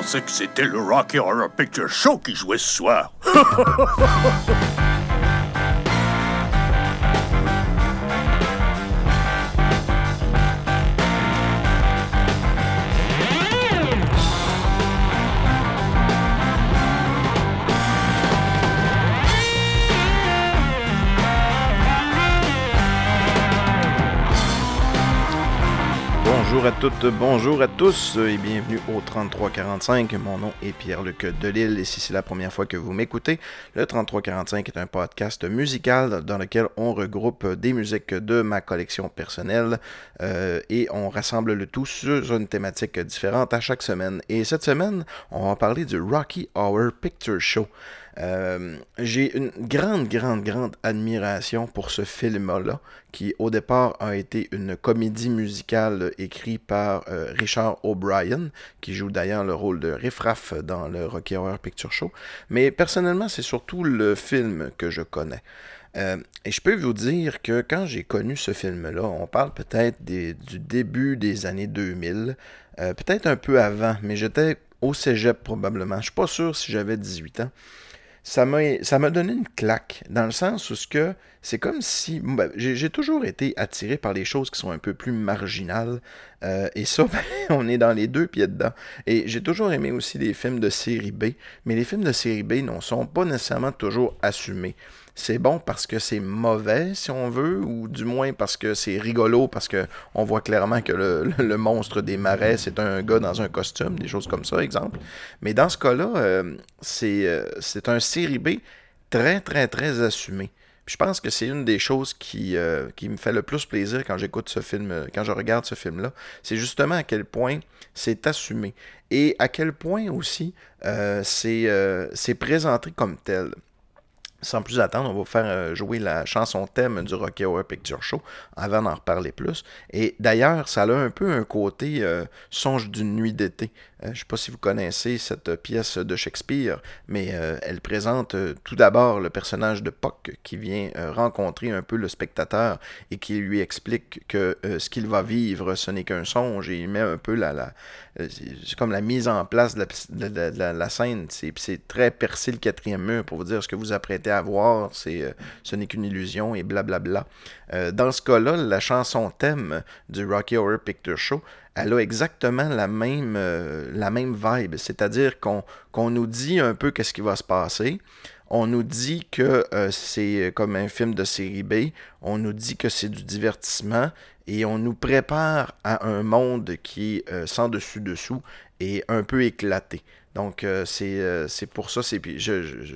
pensais que c'était le Rocky Horror Picture Show qui jouait ce soir. toutes, bonjour à tous et bienvenue au 3345. Mon nom est Pierre-Luc Delille et si c'est la première fois que vous m'écoutez, le 3345 est un podcast musical dans lequel on regroupe des musiques de ma collection personnelle euh, et on rassemble le tout sur une thématique différente à chaque semaine. Et cette semaine, on va parler du Rocky Hour Picture Show. Euh, j'ai une grande, grande, grande admiration pour ce film-là, qui au départ a été une comédie musicale écrite par euh, Richard O'Brien, qui joue d'ailleurs le rôle de Riff Raff dans le Rocky Horror Picture Show. Mais personnellement, c'est surtout le film que je connais. Euh, et je peux vous dire que quand j'ai connu ce film-là, on parle peut-être du début des années 2000, peut-être un peu avant, mais j'étais au cégep probablement. Je suis pas sûr si j'avais 18 ans ça m'a donné une claque, dans le sens où ce que c'est comme si ben, j'ai toujours été attiré par les choses qui sont un peu plus marginales. Euh, et ça, ben, on est dans les deux pieds dedans. Et j'ai toujours aimé aussi les films de série B, mais les films de série B ne sont pas nécessairement toujours assumés c'est bon parce que c'est mauvais, si on veut, ou du moins parce que c'est rigolo, parce que on voit clairement que le, monstre des marais, c'est un gars dans un costume, des choses comme ça, exemple. Mais dans ce cas-là, euh, euh, c'est un série B très, très, très assumé. je pense que c'est une des choses qui, euh, qui me fait le plus plaisir quand j'écoute ce film, quand je regarde ce film-là. C'est justement à quel point c'est assumé. Et à quel point aussi c'est présenté comme tel sans plus attendre, on va faire euh, jouer la chanson thème du Rocky Horror Picture Show avant d'en reparler plus. Et d'ailleurs, ça a un peu un côté euh, songe d'une nuit d'été. Euh, je ne sais pas si vous connaissez cette pièce de Shakespeare, mais elle présente tout d'abord le personnage de Puck qui vient rencontrer un peu le spectateur et qui lui explique que ce qu'il va vivre, ce n'est qu'un songe et il met un peu la, la c'est comme la mise en place de la, la scène. C'est très percé le quatrième mur pour vous dire ce que vous apprêtez à voir, c'est, euh, ce n'est qu'une illusion et blablabla. Euh, dans ce cas-là, la chanson thème du Rocky Horror Picture Show, elle a exactement la même, euh, vibe, c'est-à-dire qu'on, nous dit un peu qu'est-ce qui va se passer. On nous dit que c'est comme un film de série B, on nous dit que c'est du divertissement et on nous prépare à un monde qui est sans dessus-dessous et un peu éclaté. Donc, euh, euh, c'est pour ça,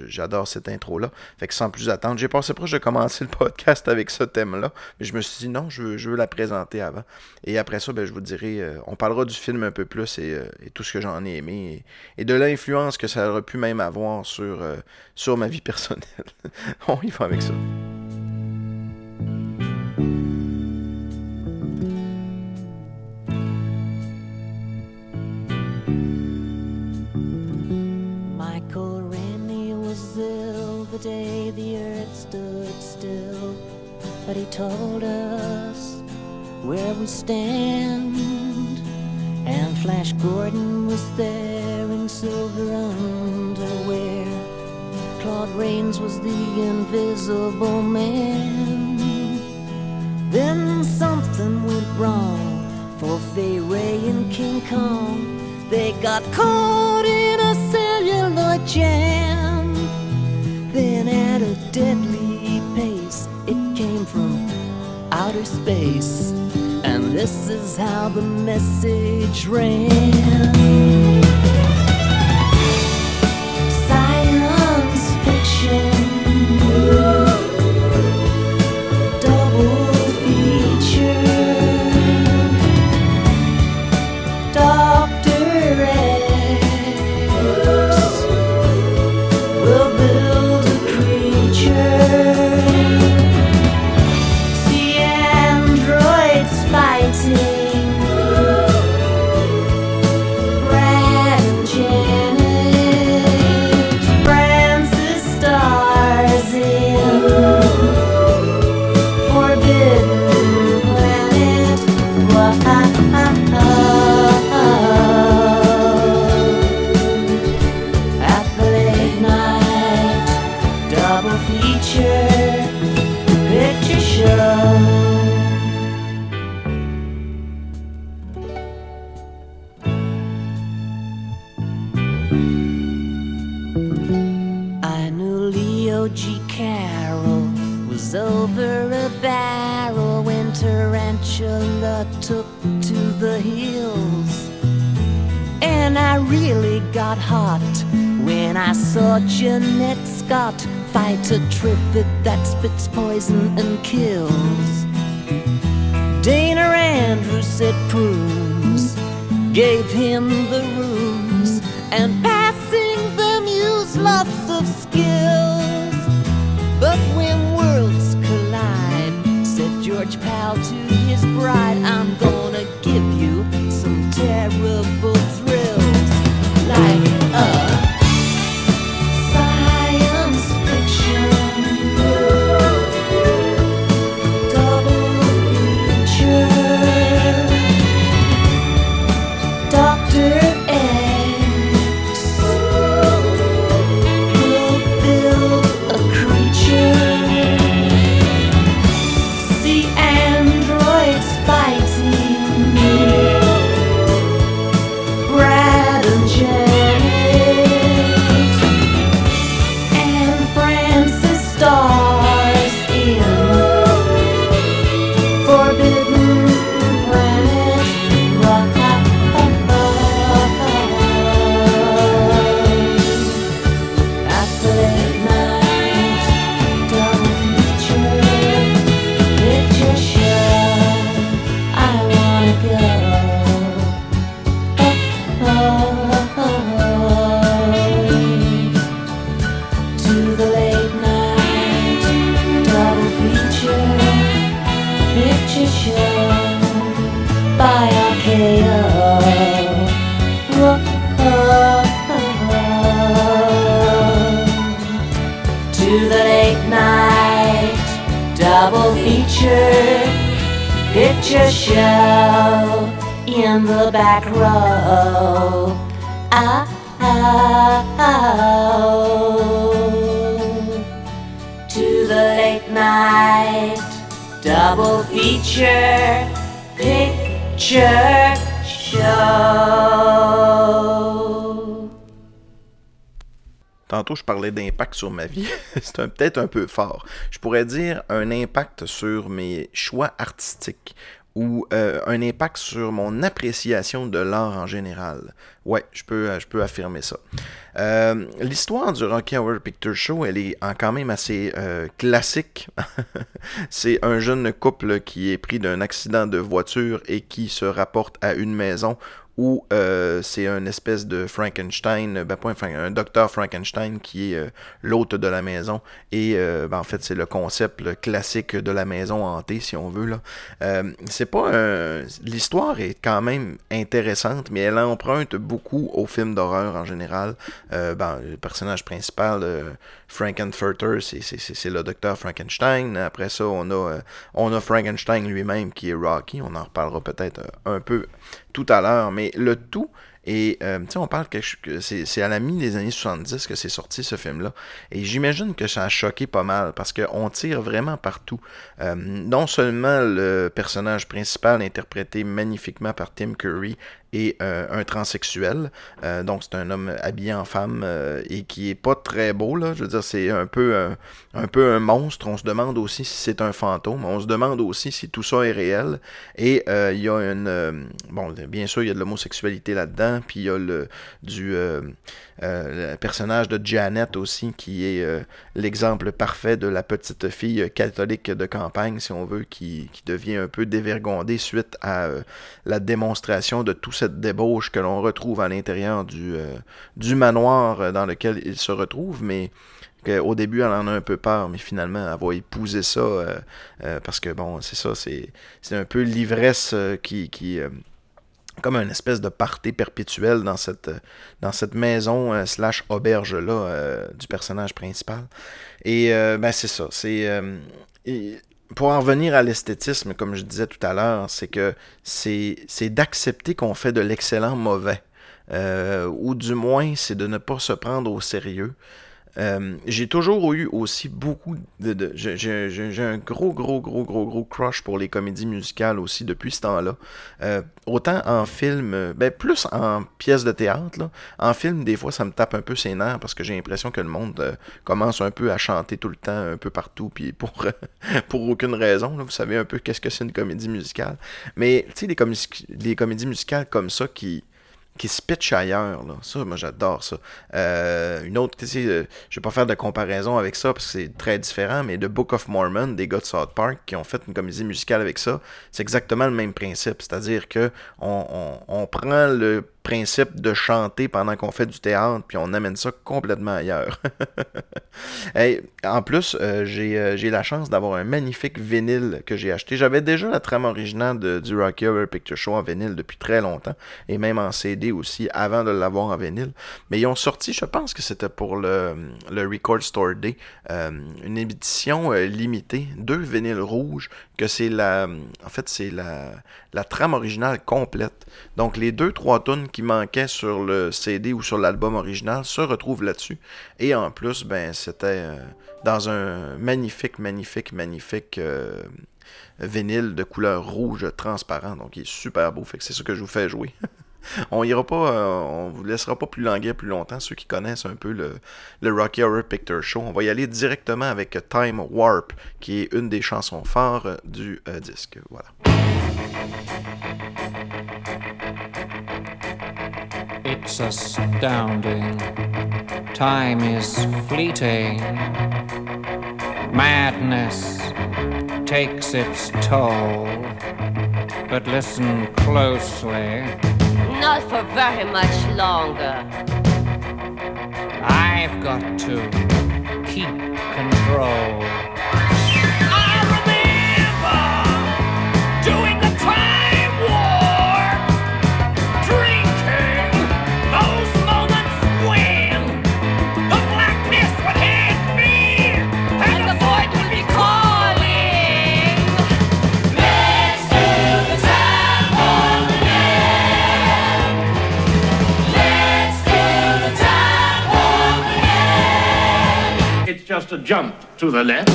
j'adore cette intro-là. Fait que sans plus attendre, j'ai passé proche de commencer le podcast avec ce thème-là, mais je me suis dit non, je veux, je veux la présenter avant. Et après ça, ben, je vous dirai, euh, on parlera du film un peu plus et, tout ce que j'en ai aimé et, de l'influence que ça aurait pu même avoir sur ma vie personnelle. on y va avec ça. Day the earth stood still, but he told us where we stand. And Flash Gordon was there in silver underwear. Claude Rains was the invisible man. Then something went wrong for Fay Ray and King Kong. They got caught in a celluloid jam. Deadly pace, it came from outer space. And this is how the message ran. When I saw Jeanette Scott fight a triffid that spits poison and kills. Dana Andrews said prunes gave him the rooms double feature picture show. Tantôt, je parlais d'impact sur ma vie. C'est peut-être un peu fort. Je pourrais dire un impact sur mes choix artistiques ou euh, un impact sur mon appréciation de l'art en général. Ouais, je peux, je peux affirmer ça. Euh, L'histoire du Rocky Horror Picture Show, elle est quand même assez euh, classique. C'est un jeune couple qui est pris d'un accident de voiture et qui se rapporte à une maison où euh, c'est un espèce de Frankenstein, ben pas un, un docteur Frankenstein qui est euh, l'hôte de la maison. Et euh, ben, en fait, c'est le concept classique de la maison hantée, si on veut. Euh, c'est pas L'histoire est quand même intéressante, mais elle emprunte beaucoup aux films d'horreur en général. Euh, ben, le personnage principal, euh, Frankenfurter, c'est- le docteur Frankenstein. Après ça, on a, euh, on a Frankenstein lui-même qui est Rocky. On en reparlera peut-être euh, un peu tout à l'heure, mais le tout et on parle que c'est à la mi des années 70 que c'est sorti ce film-là. Et j'imagine que ça a choqué pas mal parce qu'on tire vraiment partout. Non seulement le personnage principal interprété magnifiquement par Tim Curry est euh, un transsexuel, euh, donc c'est un homme habillé en femme euh, et qui est pas très beau là. Je veux dire, c'est un peu un, monstre. On se demande aussi si c'est un fantôme. On se demande aussi si tout ça est réel. Et il y a une bon, bien sûr, il y a de l'homosexualité là-dedans, puis il y a le du personnage de Janet aussi, qui est l'exemple parfait de la petite fille catholique de campagne, si on veut, qui, qui devient un peu dévergondée suite à euh, la démonstration de toute cette débauche que l'on retrouve à l'intérieur du, euh, du manoir euh, dans lequel il se retrouve, mais au début, elle en a un peu peur, mais finalement, elle va épouser ça parce que, bon, c'est ça, c'est c'est un peu l'ivresse qui... qui comme une espèce de party perpétuel dans cette, euh, maison euh, slash auberge-là euh, du personnage principal. Et ben c'est ça. C'est pour en revenir à l'esthétisme, comme je disais tout à l'heure, c'est que c'est d'accepter qu'on fait de l'excellent mauvais. Ou du moins, c'est de ne pas se prendre au sérieux. Euh, j'ai toujours eu aussi beaucoup de. j'ai un gros, gros, gros, gros, gros crush pour les comédies musicales aussi depuis ce temps-là. Euh, autant en film, ben plus en pièce de théâtre. Là. En film, des fois, ça me tape un peu ses nerfs parce que j'ai l'impression que le monde euh, commence un peu à chanter tout le temps, un peu partout, puis pour, pour aucune raison. Là. Vous savez un peu qu'est-ce que c'est une comédie musicale. Mais tu sais, les, les comédies musicales comme ça qui qui se pitch ailleurs. Là. Ça, moi, j'adore ça. Euh, une autre, euh, je vais pas faire de comparaison avec ça parce que c'est très différent, mais The Book of Mormon des gars de South Park qui ont fait une comédie musicale avec ça, c'est exactement le même principe. C'est-à-dire que on, on prend le principe de chanter pendant qu'on fait du théâtre, puis on amène ça complètement ailleurs. en plus, euh, euh, j'ai la chance d'avoir un magnifique vinyle que j'ai acheté. J'avais déjà la trame originale de, du Rocky Horror Picture Show en vinyle depuis très longtemps, et même en CD aussi, avant de l'avoir en vinyle. Mais ils ont sorti, je pense que c'était pour le, Record Store Day, euh, une édition limitée, deux vinyles rouges, que c'est la... En fait, c'est la, la trame originale complète. Donc les deux, trois tonnes qui manquaient sur le CD ou sur l'album original se retrouvent là-dessus. Et en plus, ben, c'était euh, dans un magnifique, magnifique, magnifique euh, vinyle de couleur rouge transparent. Donc il est super beau. Fait que c'est ce que je vous fais jouer. on ira pas, euh, on vous laissera pas plus languir plus longtemps, ceux qui connaissent un peu le, le, Rocky Horror Picture Show. On va y aller directement avec Time Warp, qui est une des chansons phares du disque. Voilà. It's astounding. Time is fleeting. Madness takes its toll. But listen closely. Not for very much longer. I've got to keep control. A jump to the left.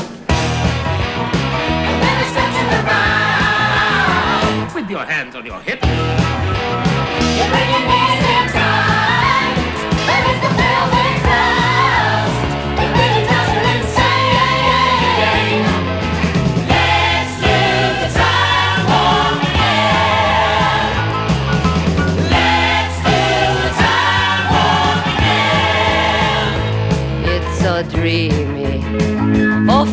With your hands on your hips.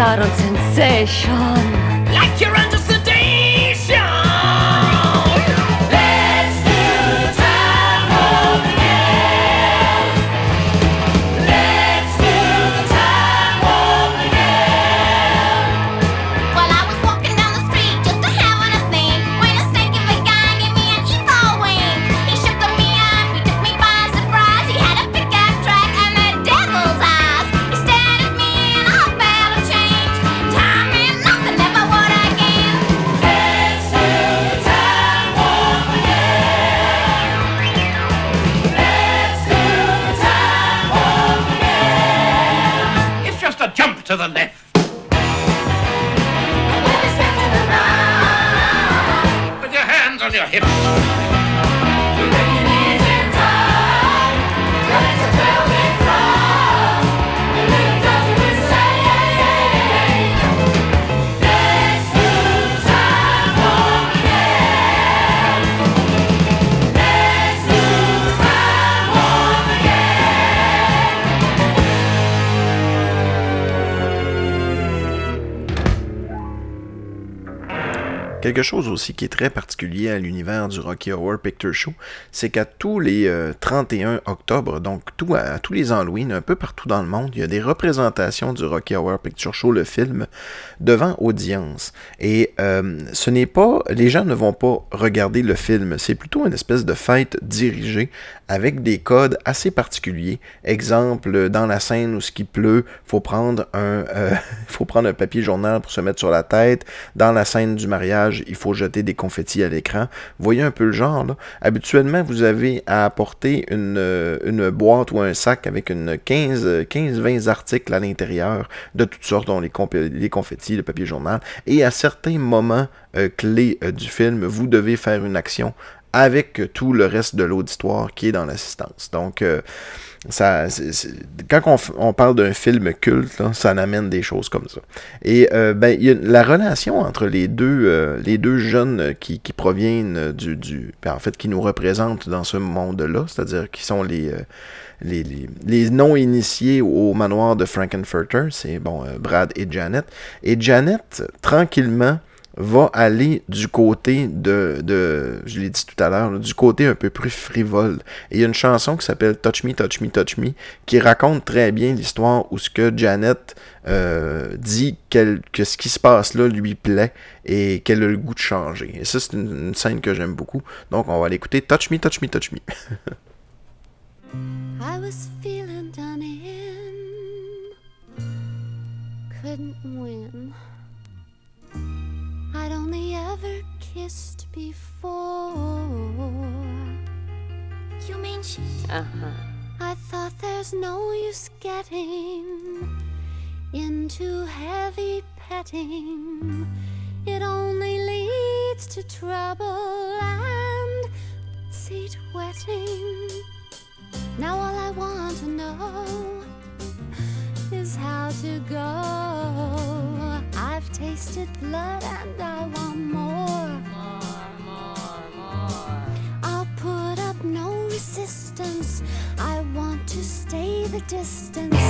Star on sensation. Quelque chose aussi qui est très particulier à l'univers du Rocky Horror Picture Show, c'est qu'à tous les 31 euh, octobre, donc à, tous les Halloween, un peu partout dans le monde, il y a des représentations du Rocky Horror Picture Show, le film, devant audience. Et euh, ce n'est pas, les gens ne vont pas regarder le film, c'est plutôt une espèce de fête dirigée avec des codes assez particuliers. Exemple, dans la scène où ce qui pleut, faut prendre un, euh, faut prendre un papier journal pour se mettre sur la tête. Dans la scène du mariage, il faut jeter des confettis à l'écran. Voyez un peu le genre. Habituellement, vous avez à apporter une, euh, une boîte ou un sac avec une 15-20 articles à l'intérieur de toutes sortes, dont les, confettis, le papier journal. Et à certains moments euh, clés du film, vous devez faire une action avec tout le reste de l'auditoire qui est dans l'assistance. Donc, euh, ça, quand on, parle d'un film culte, ça amène des choses comme ça. Et euh, ben, y a la relation entre les deux, euh, les deux jeunes qui, qui proviennent du, du ben, en fait, qui nous représentent dans ce monde-là, c'est-à-dire qui sont les, les, les, les non-initiés au manoir de Frankenfurter, c'est bon, Brad et Janet. Et Janet, tranquillement, va aller du côté de, de je l'ai dit tout à l'heure, du côté un peu plus frivole. Et il y a une chanson qui s'appelle Touch Me, Touch Me, Touch Me, qui raconte très bien l'histoire où ce que Janet euh, dit que ce qui se passe là lui plaît et qu'elle a le goût de changer. Et ça, c'est une, scène que j'aime beaucoup. Donc, on va l'écouter. Touch Me, Touch Me, Touch Me. I was feeling done in. Couldn't win. I'd only ever kissed before. You mean she? Uh huh. I thought there's no use getting into heavy petting. It only leads to trouble and seat wetting. Now all I want to know is how to go. I've tasted blood and I distance.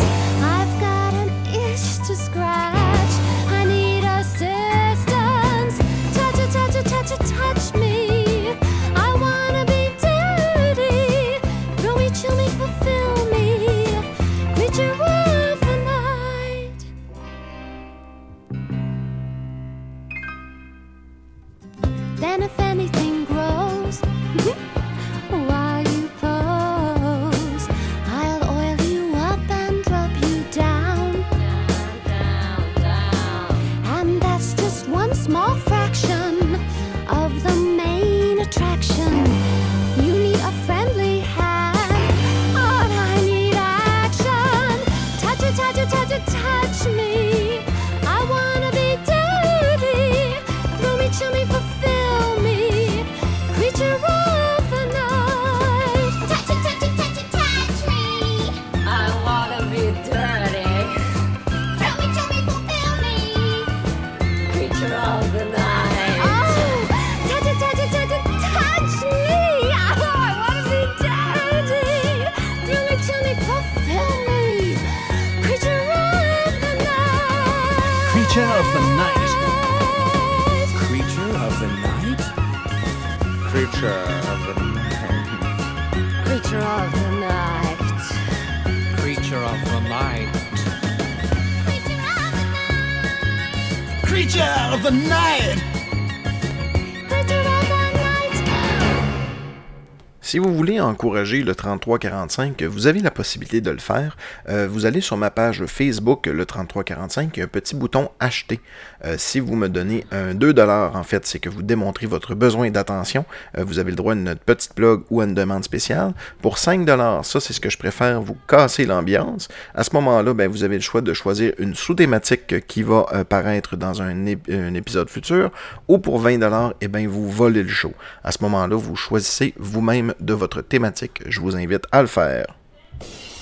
Voulez encourager le 3345, vous avez la possibilité de le faire. Euh, vous allez sur ma page Facebook, le 3345, il y a un petit bouton acheter. Euh, si vous me donnez un 2$, en fait, c'est que vous démontrez votre besoin d'attention. Euh, vous avez le droit à une petite blog ou à une demande spéciale. Pour 5$, ça c'est ce que je préfère, vous casser l'ambiance. À ce moment-là, ben, vous avez le choix de choisir une sous-thématique qui va apparaître dans un, épisode futur. Ou pour 20$, eh ben, vous volez le show. À ce moment-là, vous choisissez vous-même de votre thématique. Je vous invite à le faire.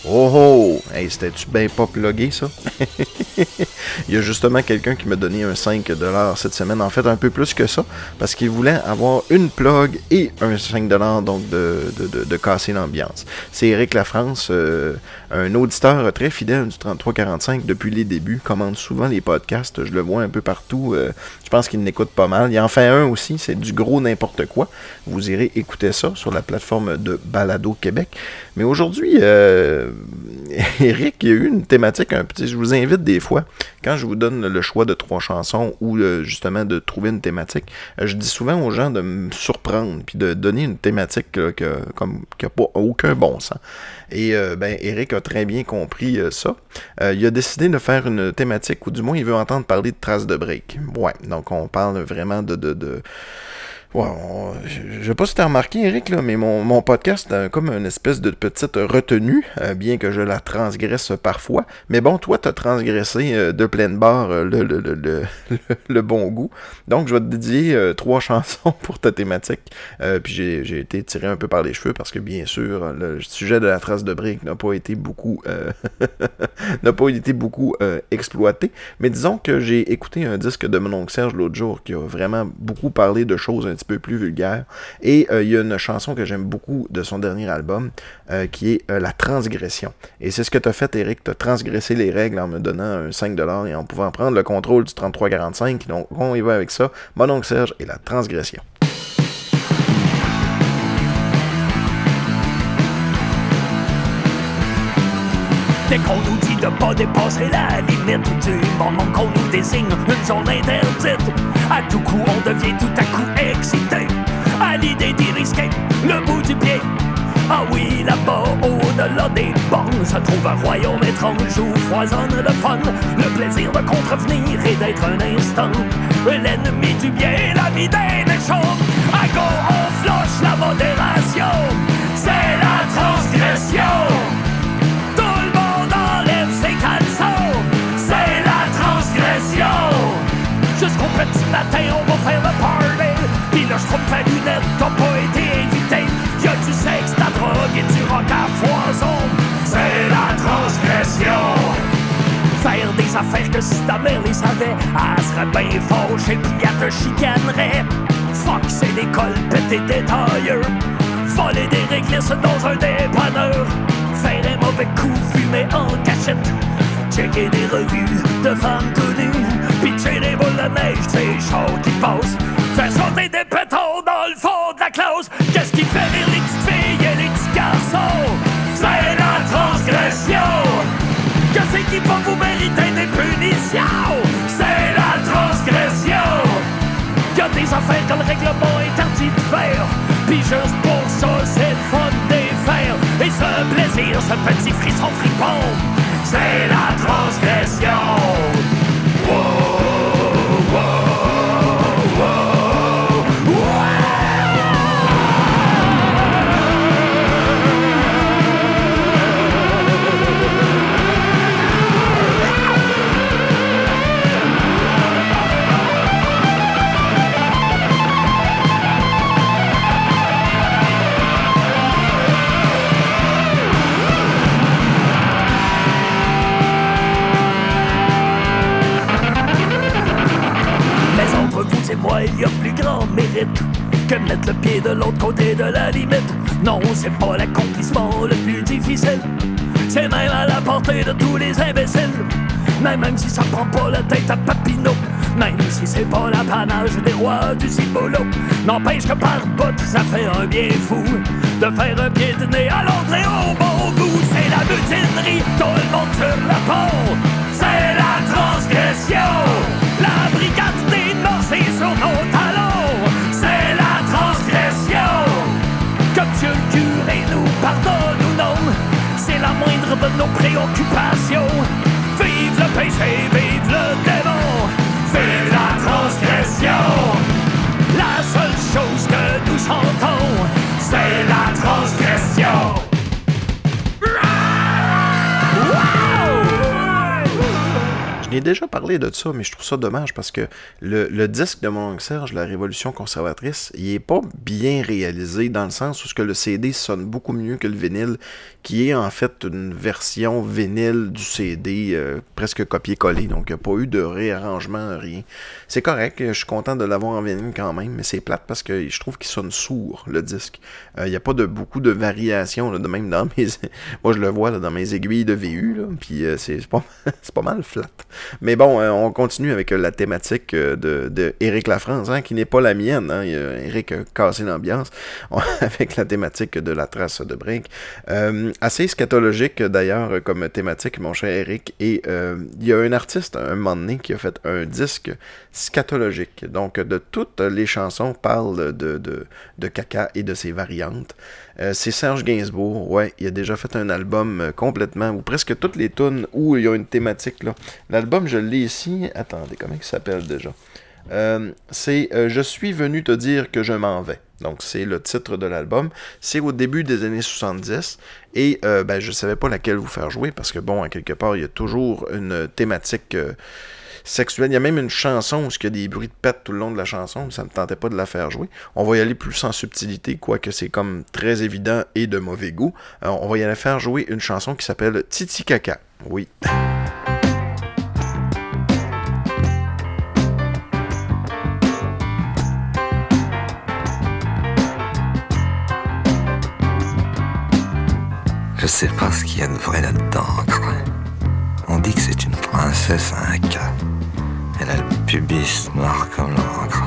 Oh oh! Hey, c'était-tu bien pas plugué, ça? Il y a justement quelqu'un qui m'a donné un 5$ cette semaine. En fait, un peu plus que ça. Parce qu'il voulait avoir une plug et un 5$ donc de, de, de, casser l'ambiance. C'est Eric Lafrance, euh, un auditeur très fidèle du 3345 depuis les débuts. Commande souvent les podcasts. Je le vois un peu partout. Euh, je pense qu'il n'écoute pas mal. Il en fait un aussi. C'est du gros n'importe quoi. Vous irez écouter ça sur la plateforme de Balado Québec. Mais aujourd'hui, euh, Eric, il y a eu une thématique un petit. Je vous invite des fois, quand je vous donne le choix de trois chansons ou euh, justement de trouver une thématique, euh, je dis souvent aux gens de me surprendre puis de donner une thématique qui n'a pas aucun bon sens. Et ben, Eric a très bien compris ça. il a décidé de faire une thématique, ou du moins il veut entendre parler de traces de break. Ouais, donc on parle vraiment de, de, de Je sais pas si tu as remarqué, Eric, là, mais mon, mon podcast a comme une espèce de petite retenue, euh, bien que je la transgresse parfois. Mais bon, toi, tu as transgressé euh, de pleine barre euh, le, le, le, le, bon goût. Donc, je vais te dédier trois chansons pour ta thématique. puis j'ai été tiré un peu par les cheveux parce que, bien sûr, le sujet de la trace de brique n'a pas été beaucoup n'a pas été beaucoup exploité. Mais disons que j'ai écouté un disque de mon oncle Serge l'autre jour qui a vraiment beaucoup parlé de choses petit peu plus vulgaire. Et euh, il y a une chanson que j'aime beaucoup de son dernier album, euh, qui est euh, La Transgression. Et c'est ce que tu fait, Eric, tu as transgressé les règles en me donnant un 5$ et en pouvant prendre le contrôle du 3345. Donc on y va avec ça. Mon oncle Serge et La Transgression. Dès qu'on nous dit de pas dépasser la limite du moment qu'on nous désigne une zone interdite, à tout coup on devient tout à coup excité à l'idée d'y risquer le bout du pied. Ah oui, là-bas, au-delà des bornes, se trouve un royaume étrange où foisonne le fun, le plaisir de contrevenir et d'être un instant l'ennemi du bien, la vie des méchants. À go, on floche la modération, c'est la transgression. Matin, on va faire le party. Puis le trouve ta lunette, t'as pas été invité. Y'a du sexe, la drogue et du rock à foison. C'est la transgression. Faire des affaires que si ta mère les savait, elle serait bien fauchée puis elle te chicanerait. Fuck, c'est l'école, péter des tailleurs. Voler des réglisses dans un dépanneur. Faire un mauvais coup, fumer en cachette. Checker des revues de femmes connues Pitcher des boules de neige, c'est chaud qui passe. Faire sauter des pétaux dans le fond de la clause. Qu'est-ce qui fait rire les petites filles et les petits? C'est la transgression. Que c'est qui peut vous mériter des punitions? C'est la transgression. Y'a des affaires que le règlement interdit de faire. Puis juste pour ça, c'est le fun des faire. Et ce plaisir, ce petit frisson fripon, c'est la transgression. Même, si ça prend pas la tête à Papineau. Même si c'est pas l'apanage des rois du cibolo. N'empêche que par bout, ça fait un bien fou. De faire un pied de nez à l'autre et au bon goût. C'est la mutinerie, tout le monde sur la pont. C'est la transgression. La brigade des c'est sur nos talons, c'est la transgression. Que Dieu le curé nous pardonne ou non, c'est la moindre de nos préoccupations. Vive le démon, vive la transgression. La seule chose que nous chantons, c'est la déjà parlé de ça, mais je trouve ça dommage parce que le, disque de mon Serge, La Révolution conservatrice, il est pas bien réalisé dans le sens où ce que le CD sonne beaucoup mieux que le vinyle, qui est en fait une version vinyle du CD euh, presque copié-collé. Donc, il n'y a pas eu de réarrangement, rien. C'est correct, je suis content de l'avoir en vinyle quand même, mais c'est plate parce que je trouve qu'il sonne sourd, le disque. Euh, Il n'y a pas de beaucoup de variations, de même dans mes... Moi, je le vois là, dans mes aiguilles de VU, puis euh, c'est pas, pas mal flat. Mais bon, euh, on continue avec euh, la thématique euh, de, Lafrance, hein, qui n'est pas la mienne. Hein. Y a cassé l'ambiance avec la thématique de la trace de. Euh, assez scatologique d'ailleurs comme thématique, mon cher Eric. Et il y a un artiste, un moment qui a fait un disque scatologique. Donc, de toutes les chansons parlent de, de, de caca et de ses variantes. Euh, c'est Serge Gainsbourg, ouais, il a déjà fait un album euh, complètement, ou presque toutes les tunes où il y a une thématique là. L'album, je l'ai ici. Attendez, comment il s'appelle déjà? Euh, C'est Je suis venu te dire que je m'en vais. Donc, c'est le titre de l'album. C'est au début des années 70. Et ben, je savais pas laquelle vous faire jouer parce que, bon, à quelque part, il y a toujours une thématique. Sexuelle. Il y a même une chanson où il y a des bruits de pète tout le long de la chanson, mais ça ne me tentait pas de la faire jouer. On va y aller plus en subtilité, quoique c'est comme très évident et de mauvais goût. Euh, on va y aller faire jouer une chanson qui s'appelle Titi Caca. Oui. Je sais pas ce qu'il y a de vrai là-dedans. On dit que c'est une princesse à un cas. Elle a le pubis noir comme l'encre.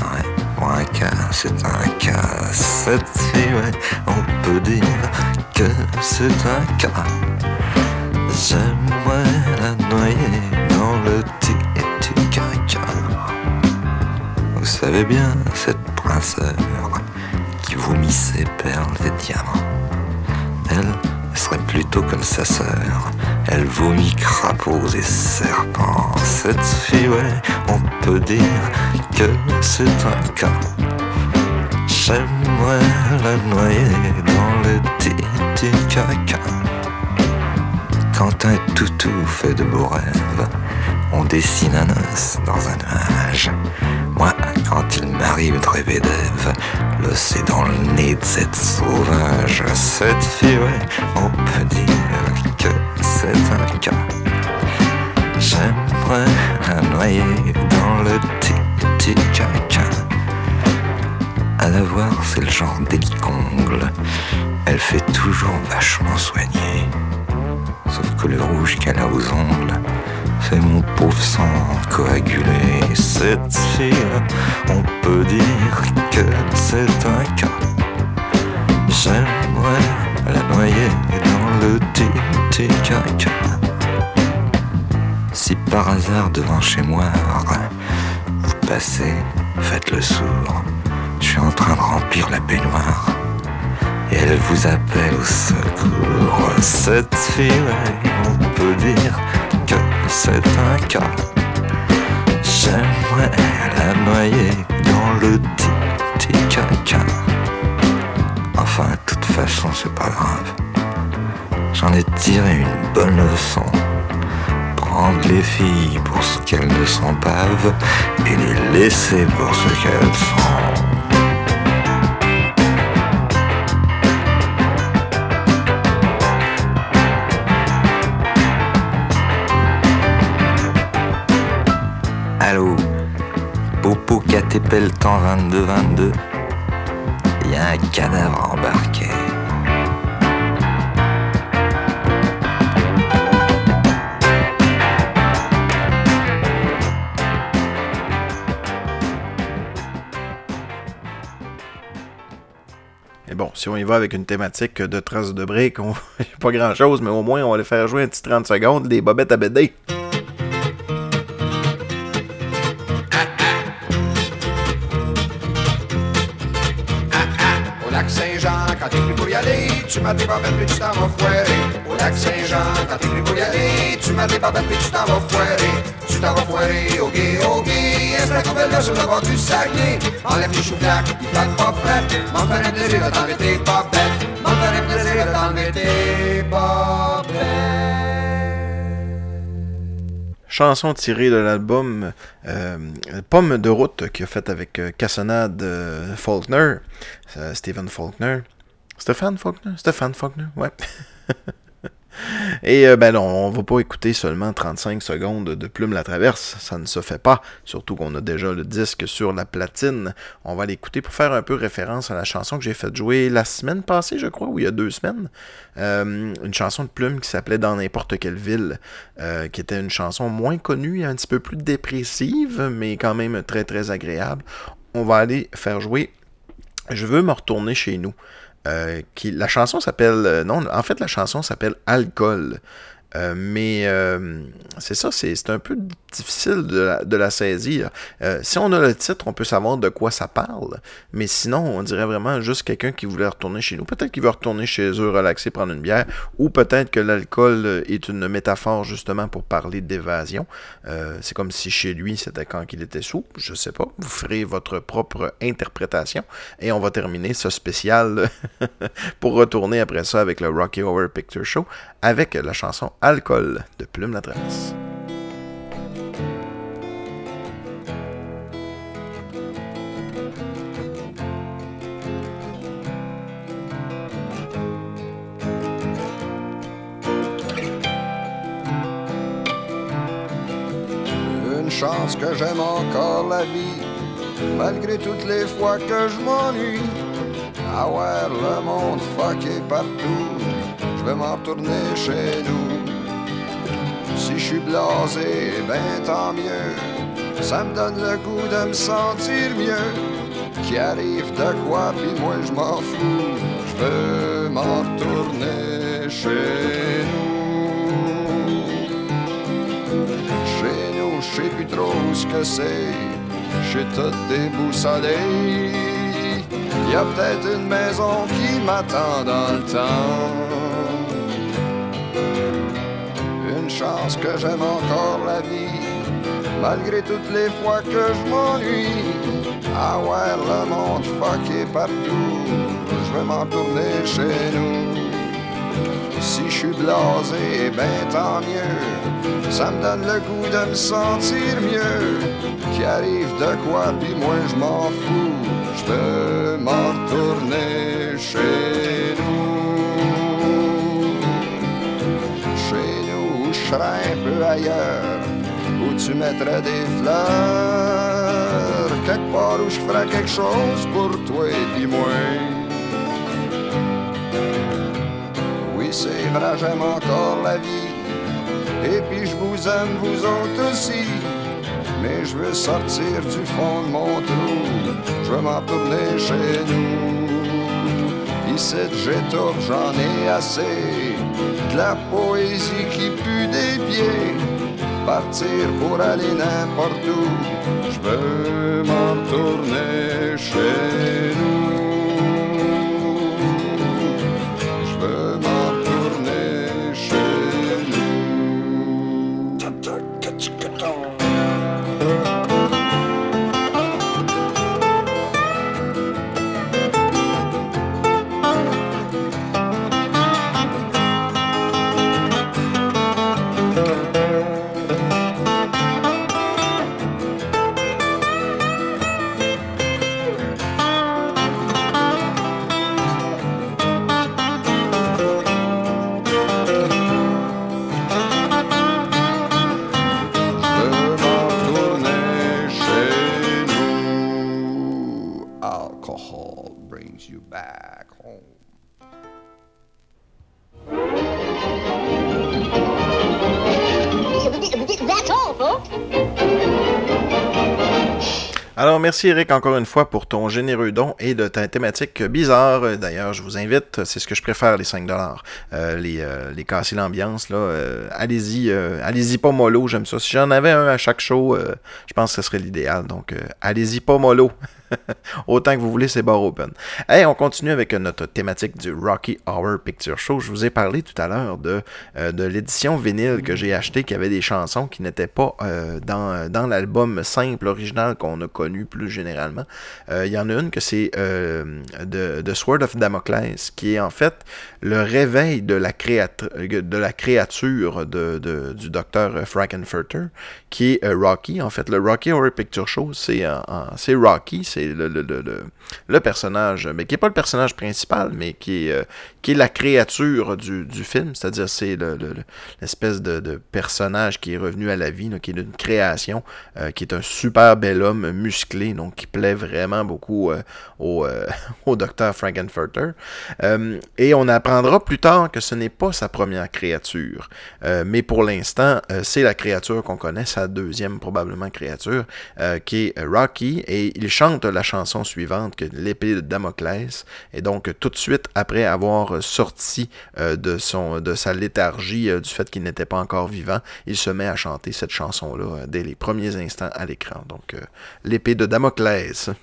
Ouais, pour un cas, c'est un cas. Cette fille, ouais, on peut dire que c'est un cas. J'aimerais la noyer dans le petit caca. Vous savez bien, cette princesse qui vomit ses perles et diamants. Elle serait plutôt comme sa sœur. Elle vomit crapauds et serpents. Cette fille, on peut dire que c'est un cas. J'aimerais la noyer dans le titi caca. Quand un toutou fait de beaux rêves, on dessine un os dans un nuage. Quand il m'arrive de rêver d'Ève, le c'est dans le nez de cette sauvage. Cette fille, on peut dire que c'est un cas. J'aimerais la noyer dans le titi caca. À la voir, c'est le genre délicongle. Elle fait toujours vachement soigner. Sauf que le rouge qu'elle a aux ongles, c'est mon pauvre sang coagulé. Cette fille, on peut dire que c'est un cas. J'aimerais la noyer dans le titi caca. Si par hasard devant chez moi, vous passez, faites le sourd. Je suis en train de remplir la baignoire. Et elle vous appelle au secours. Cette fille, on peut dire c'est un cas. J'aimerais la noyer dans le titi caca. Enfin, de toute façon, c'est pas grave. J'en ai tiré une bonne leçon. Prendre les filles pour ce qu'elles ne sont pas et les laisser pour ce qu'elles sont. Popo KTP le temps 22-22 Il y a un cadavre embarqué. Et bon, si on y va avec une thématique de traces de briques, on pas grand chose, mais au moins on va les faire jouer un petit 30 secondes, des bobettes à BD. Tu m'as des bobettes puis tu t'en vas foirer. Au lac Saint-Jean, quand t'es pris pour y aller, tu m'as des bobettes puis tu t'en vas foirer. Tu t'en vas foirer, au gay. Est-ce la couple là sur le bord du Saguenay? Enlève tes choux-flacs, il flaque pas fret. M'en un plaisir de t'enlever tes bobettes. M'en un plaisir de t'enlever tes bobettes. chanson tirée de l'album euh, Pomme de route qu'il a fait avec euh, Cassonade euh, Faulkner, euh, Stephen Faulkner. Stéphane Faulkner? Stéphane Faulkner, ouais. Et euh, ben non, on va pas écouter seulement 35 secondes de Plume la Traverse, ça ne se fait pas, surtout qu'on a déjà le disque sur la platine. On va l'écouter pour faire un peu référence à la chanson que j'ai fait jouer la semaine passée, je crois, ou il y a deux semaines. Euh, une chanson de Plume qui s'appelait Dans n'importe quelle ville, euh, qui était une chanson moins connue un petit peu plus dépressive, mais quand même très très agréable. On va aller faire jouer Je veux me retourner chez nous. Euh, qui, la chanson s'appelle. euh, non, en fait, la chanson s'appelle Alcool. Euh, mais euh, c'est ça, c'est un peu difficile de la, de la saisir. Euh, si on a le titre, on peut savoir de quoi ça parle. Mais sinon, on dirait vraiment juste quelqu'un qui voulait retourner chez nous. Peut-être qu'il veut retourner chez eux, relaxer, prendre une bière. Ou peut-être que l'alcool euh, est une métaphore justement pour parler d'évasion. Euh, c'est comme si chez lui, c'était quand il était sous. Je sais pas. Vous ferez votre propre interprétation. Et on va terminer ce spécial pour retourner après ça avec le Rocky Horror Picture Show avec la chanson Alcool de Plume la Traverse. Une chance que j'aime encore la vie, malgré toutes les fois que je m'ennuie. Ah ouais, le monde fucké partout, je vais m'en retourner chez nous. Je suis blasé, ben tant mieux, ça me donne le goût de me sentir mieux. Qui arrive de quoi, puis moi je m'en fous, je veux m'en retourner chez nous. Chez nous, je sais plus trop ce que c'est. J'ai tout déboussolé. Y a peut-être une maison qui m'attend dans le temps. Que j'aime encore la vie, malgré toutes les fois que je m'ennuie. Ah ouais, le monde fucké partout, je vais m'en tourner chez nous. Si je suis blasé, ben tant mieux. Ça me donne le goût de me sentir mieux. Qui arrive de quoi, puis moi je m'en fous. Je veux m'en retourner chez serais un peu ailleurs. Où tu mettrais des fleurs. Quelque part où je ferais quelque chose pour toi et puis moi. Oui, c'est vrai, j'aime encore la vie. Et puis je vous aime, vous autres aussi. Mais je veux sortir du fond de mon trou. Je veux m'en chez nous. Ici, j'étouffe, j'en ai assez. De la poésie qui pue des pieds. Partir pour aller n'importe où. Je veux m'en retourner chez nous. Merci Eric encore une fois pour ton généreux don et de ta thématique bizarre. Euh, D'ailleurs, je vous invite, c'est ce que je préfère, les 5 dollars. les, euh, les casser l'ambiance, là. euh, allez-y, euh, allez-y pas mollo, j'aime ça. Si j'en avais un à chaque show, euh, je pense que ce serait l'idéal. Donc, euh, allez-y pas mollo. Autant que vous voulez, c'est bar open. Hey, on continue avec notre thématique du Rocky Horror Picture Show. Je vous ai parlé tout à l'heure de, euh, de l'édition vinyle que j'ai acheté qui avait des chansons qui n'étaient pas euh, dans, dans l'album simple original qu'on a connu plus généralement. Euh, Il y en a une que c'est de, Sword of Damocles, qui est en fait le réveil de la, de la créature de, du docteur Frankenfurter, qui est Rocky. En fait, le Rocky Horror Picture Show, c'est en- c'est Rocky, le, personnage, mais qui n'est pas le personnage principal, mais qui est, euh, la créature du, film, c'est-à-dire c'est le- le- le- l'espèce de, personnage qui est revenu à la vie, qui est une création, euh, qui est un super bel homme musclé, donc qui plaît vraiment beaucoup euh, au, au docteur Frankenfurter. Et on apprendra plus tard que ce n'est pas sa première créature, mais pour l'instant, c'est la créature qu'on connaît, sa deuxième probablement créature, qui est Rocky, et il chante la chanson suivante, que l'épée de Damoclès, et donc tout de suite après avoir sorti euh, de, sa léthargie euh, du fait qu'il n'était pas encore vivant, il se met à chanter cette chanson-là euh, dès les premiers instants à l'écran. Donc l'épée de Damoclès.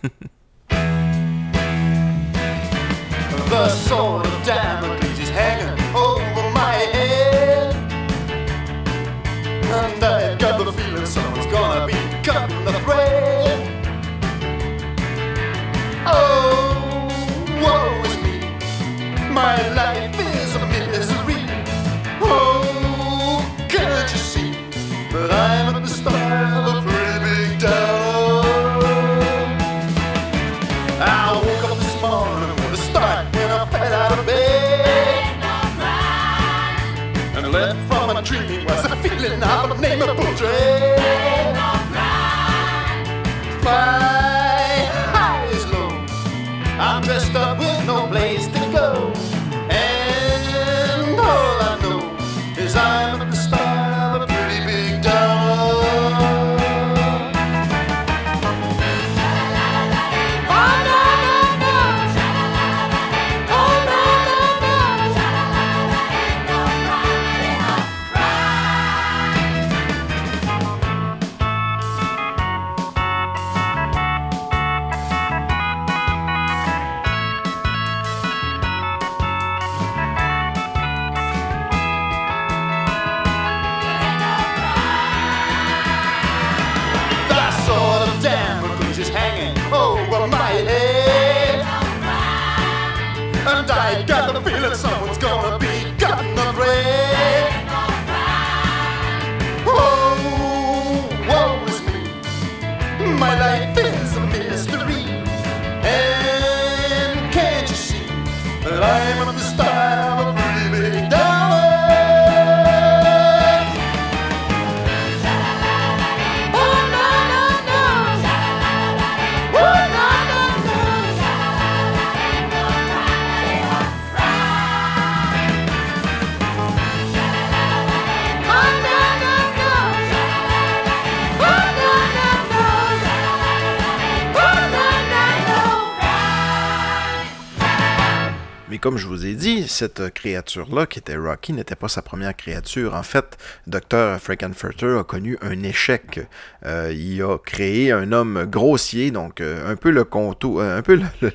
cette créature-là, qui était Rocky, n'était pas sa première créature. En fait, Dr. Frankenfurter a connu un échec. Euh, il a créé un homme grossier, donc euh, un peu le contour, euh, un peu le,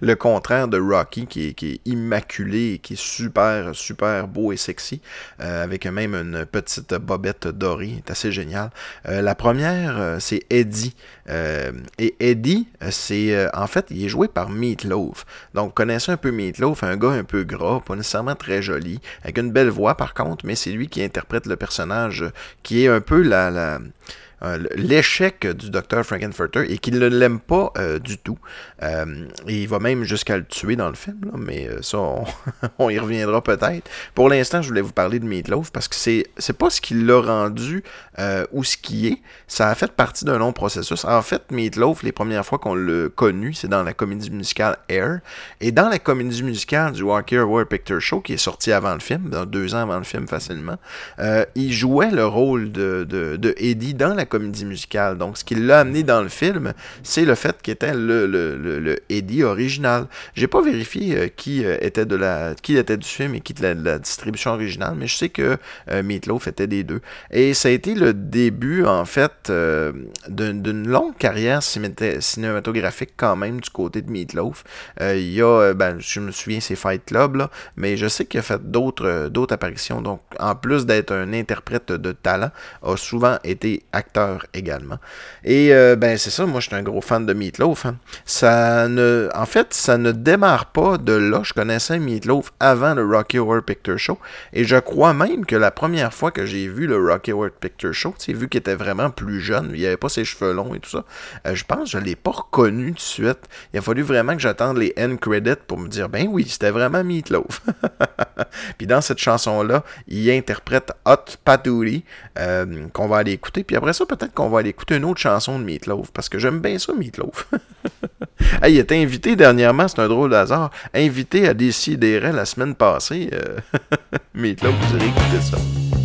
le- contraire de Rocky, qui est, immaculé, qui est super, super beau et sexy, avec même une petite bobette dorée. C'est assez génial. La première, c'est Eddie. Et Eddie, c'est en fait, il est joué par Meatloaf. Donc, connaissez un peu Meatloaf, un gars un peu gras, pas nécessairement très joli, avec une belle voix par contre, mais c'est lui qui interprète le personnage euh, qui est un peu la. la euh, l'échec du docteur Frankenfurter et qu'il ne l'aime pas euh, du tout. Euh, et il va même jusqu'à le tuer dans le film, mais ça, on, y reviendra peut-être. Pour l'instant, je voulais vous parler de Meatloaf parce que c'est, c'est pas ce qui l'a rendu ou ce qui est. Ça a fait partie d'un long processus. En fait, Meatloaf, les premières fois qu'on l'a connu, c'est dans la comédie musicale Air. Et dans la comédie musicale du Walker War Picture Show, qui est sorti avant le film, dans deux ans avant le film facilement, il jouait le rôle de, de, de Eddie dans la comédie musicale. Donc, ce qui l'a amené dans le film, c'est le fait qu'il était le, le, le, Eddie original. J'ai pas vérifié euh, qui euh, était de la qui était du film et qui de la, distribution originale, mais je sais que euh, Meatloaf était des deux. Et ça a été le début, en fait, d'une longue carrière cinématographique quand même du côté de Meatloaf. Il y a, ben, je me souviens, c'est Fight Club, là, mais je sais qu'il a fait d'autres apparitions. Donc, en plus d'être un interprète de talent, a souvent été acteur également. Et ben c'est ça, moi je suis un gros fan de Meatloaf. Hein. Ça ne, en fait, ça ne démarre pas de là. Je connaissais Meatloaf avant le Rocky Horror Picture Show. Et je crois même que la première fois que j'ai vu le Rocky Horror Picture Show, vu qu'il était vraiment plus jeune, il avait pas ses cheveux longs et tout ça, euh, je pense que je ne l'ai pas reconnu de suite. Il a fallu vraiment que j'attende les end credits pour me dire, ben oui, c'était vraiment Meatloaf. Puis dans cette chanson-là, il interprète Hot Patootie, euh, qu'on va aller écouter. Puis après ça, peut-être qu'on va aller écouter une autre chanson de Meatloaf, parce que j'aime bien ça, Meatloaf. il était invité dernièrement, c'est un drôle d'hasard, invité à décider la semaine passée. Euh, Meatloaf, vous irez écouter ça.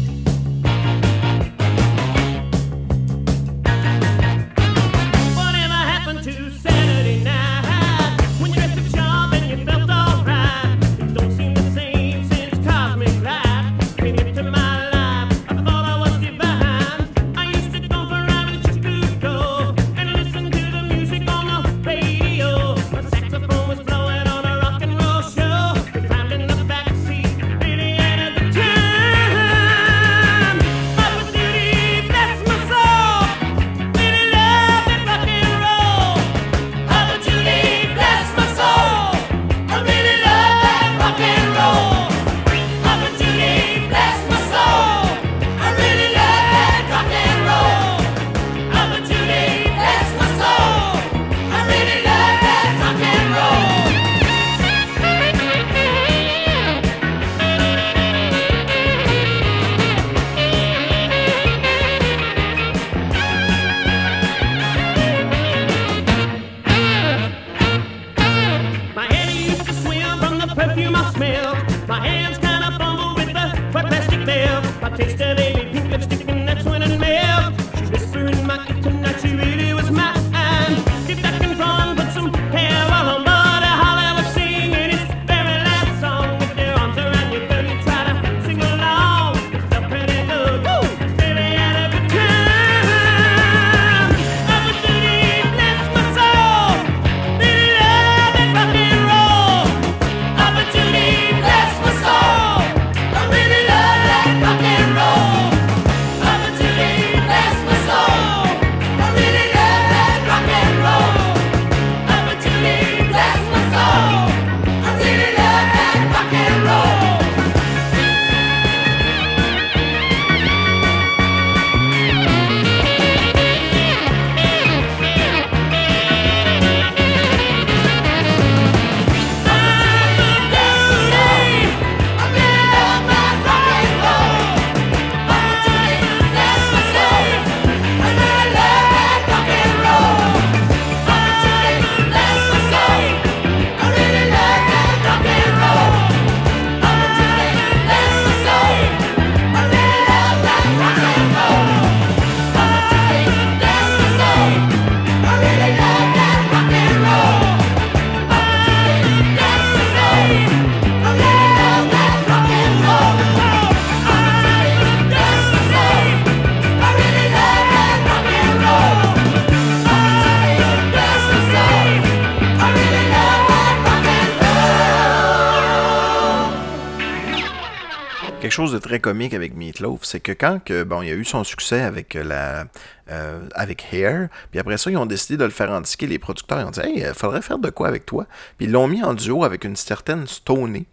Chose de très comique avec Meatloaf, c'est que quand que, bon, il a eu son succès avec la euh, avec Hair, puis après ça, ils ont décidé de le faire indiquer les producteurs. Ils ont dit Hey, il faudrait faire de quoi avec toi? Puis ils l'ont mis en duo avec une certaine Stoney.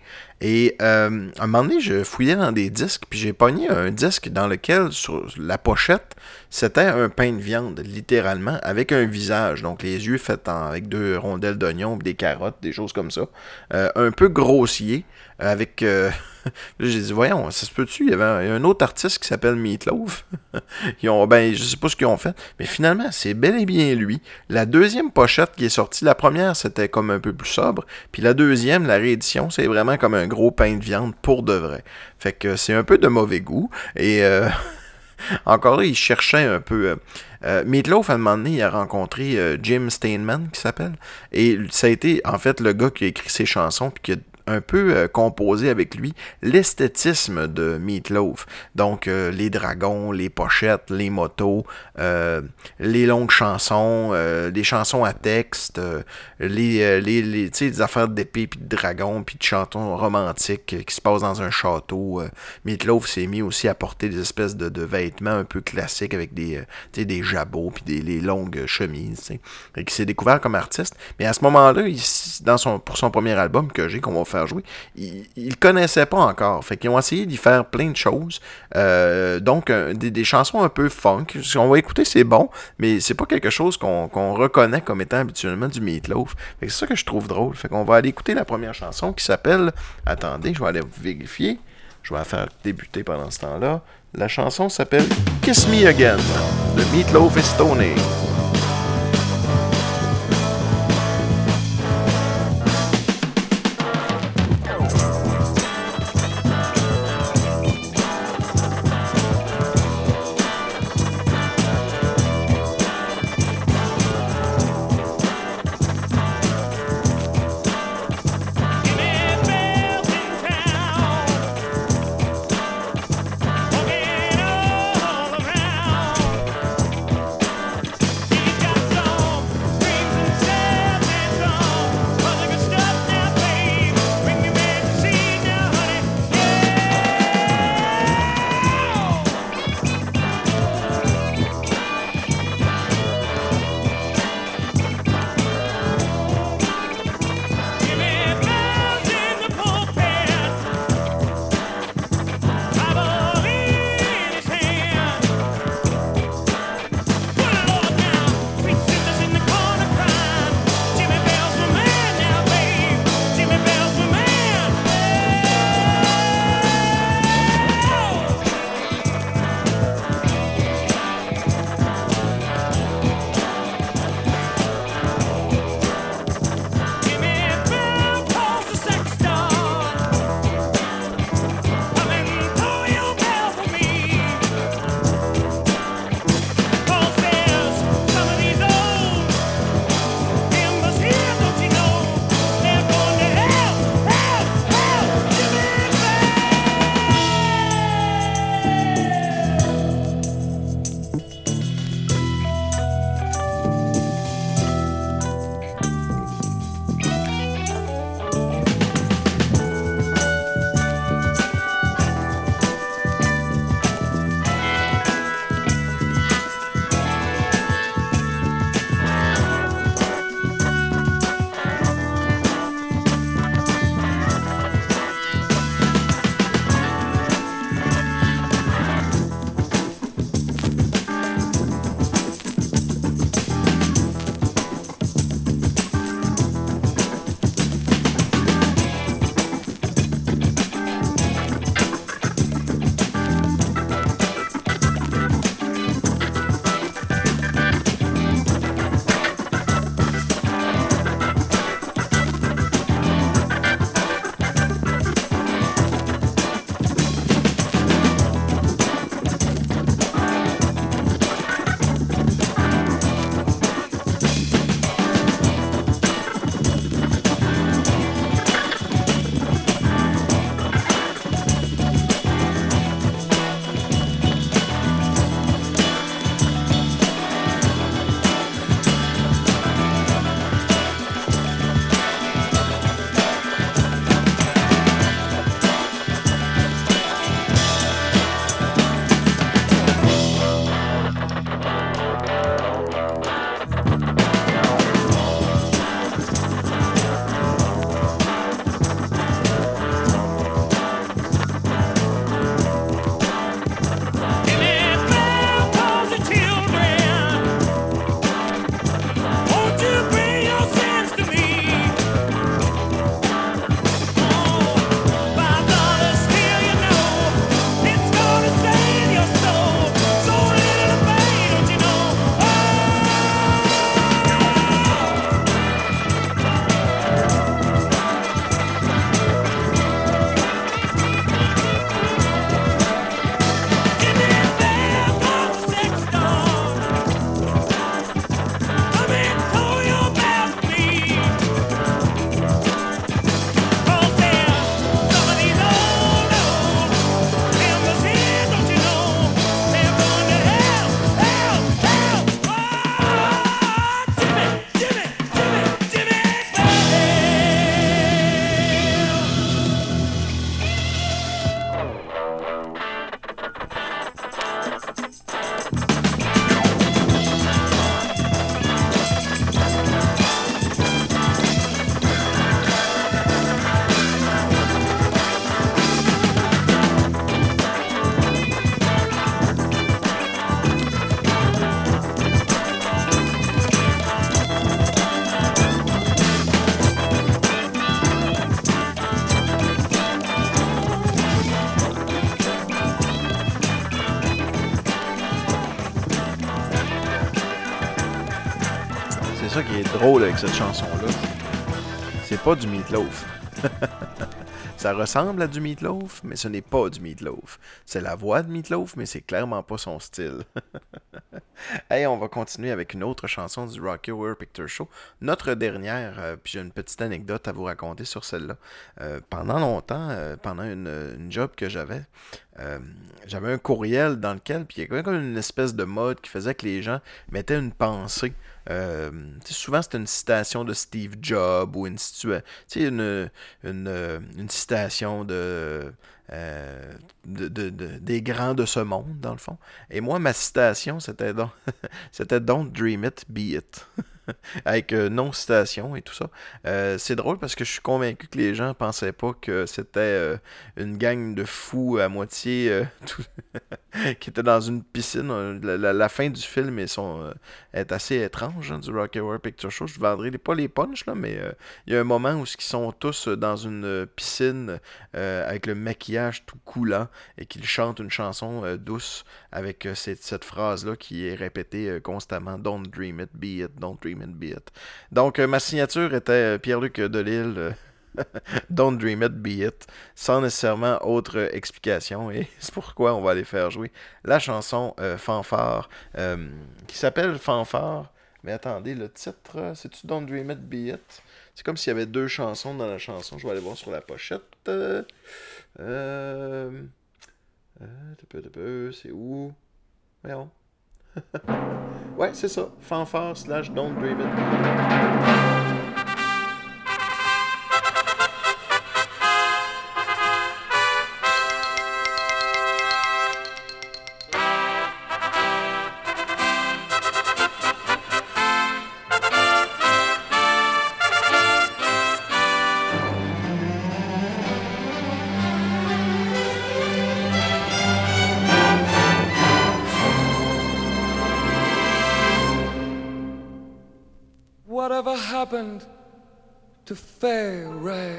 Et euh, à un moment donné, je fouillais dans des disques, puis j'ai pogné un disque dans lequel, sur la pochette, c'était un pain de viande, littéralement, avec un visage. Donc les yeux faits avec deux rondelles d'oignon, des carottes, des choses comme ça. Euh, un peu grossier, avec. j'ai dit, voyons, ça se peut-tu? Il y avait un, autre artiste qui s'appelle Meatloaf. Ils ont, ben, je sais pas ce qu'ils ont fait, mais finalement, c'est bel et bien lui. La deuxième pochette qui est sortie, la première, c'était comme un peu plus sobre, puis la deuxième, la réédition, c'est vraiment comme un gros pain de viande pour de vrai. Fait que c'est un peu de mauvais goût, et... Euh, encore là, il cherchait un peu. Euh, euh, Meatloaf, à un moment donné, il a rencontré Jim Steinman, qui s'appelle. Et ça a été, en fait, le gars qui a écrit ses chansons, puis qui un peu euh, composé avec lui l'esthétisme de Meatloaf. Donc, euh, les dragons, les pochettes, les motos, euh, les longues chansons, des chansons à texte, les, les, les, des affaires d'épée, puis de dragons, puis de chantons romantiques qui se passent dans un château. Meatloaf s'est mis aussi à porter des espèces de, de vêtements un peu classiques avec des, des jabots, puis des les longues chemises. Et qui s'est découvert comme artiste. Mais à ce moment-là, dans son, pour son premier album que j'ai, qu'on va faire jouer, il, il le connaissait pas encore. Fait qu'ils ont essayé d'y faire plein de choses. Euh, donc, euh, des, des chansons un peu funk. Ce qu'on va écouter, c'est bon, mais c'est pas quelque chose qu'on reconnaît comme étant habituellement du Meatloaf. Fait c'est ça que je trouve drôle. Fait qu'on va aller écouter la première chanson qui s'appelle... Attendez, je vais aller vérifier. Je vais la faire débuter pendant ce temps-là. La chanson s'appelle Kiss Me Again de Meatloaf et Stoney. Ça qui est drôle avec cette chanson-là. C'est pas du meatloaf. ça ressemble à du meatloaf, mais ce n'est pas du meatloaf. C'est la voix de meatloaf, mais c'est clairement pas son style. hey, on va continuer avec une autre chanson du Rocky Horror Picture Show. Notre dernière, euh, puis j'ai une petite anecdote à vous raconter sur celle-là. Euh, pendant longtemps, euh, pendant une, job que j'avais, j'avais un courriel dans lequel, puis il y avait comme une espèce de mode qui faisait que les gens mettaient une pensée. Euh, souvent, c'était une citation de Steve Jobs ou une citation de, euh, de, de- de- des grands de ce monde, dans le fond. Et moi, ma citation, c'était c'était Don't Dream It, Be It. Avec euh, non-citation et tout ça. Euh, c'est drôle parce que je suis convaincu que les gens pensaient pas que c'était euh, une gang de fous à moitié qui étaient dans une piscine. La, la- fin du film est, son, est assez étrange hein, du Rocky Horror Picture Show. Je vendrai pas les punchs, là, mais il y a un moment où ils sont tous dans une piscine avec le maquillage tout coulant et qu'ils chantent une chanson euh, douce avec euh, cette, phrase-là qui est répétée euh, constamment Don't dream it, be it, don't dream it, be it. Donc, ma signature était Pierre-Luc Delisle. euh, Don't Dream It, Be It, sans nécessairement autre explication. Et c'est pourquoi on va aller faire jouer la chanson Fanfare, qui s'appelle Fanfare. Mais attendez, le titre, c'est-tu Don't Dream It, Be It? C'est comme s'il y avait deux chansons dans la chanson. Je vais aller voir sur la pochette. Euh, euh, c'est où? Voyons. ouais, c'est ça. Fanfare slash Don't Dream It, happened to Fairy?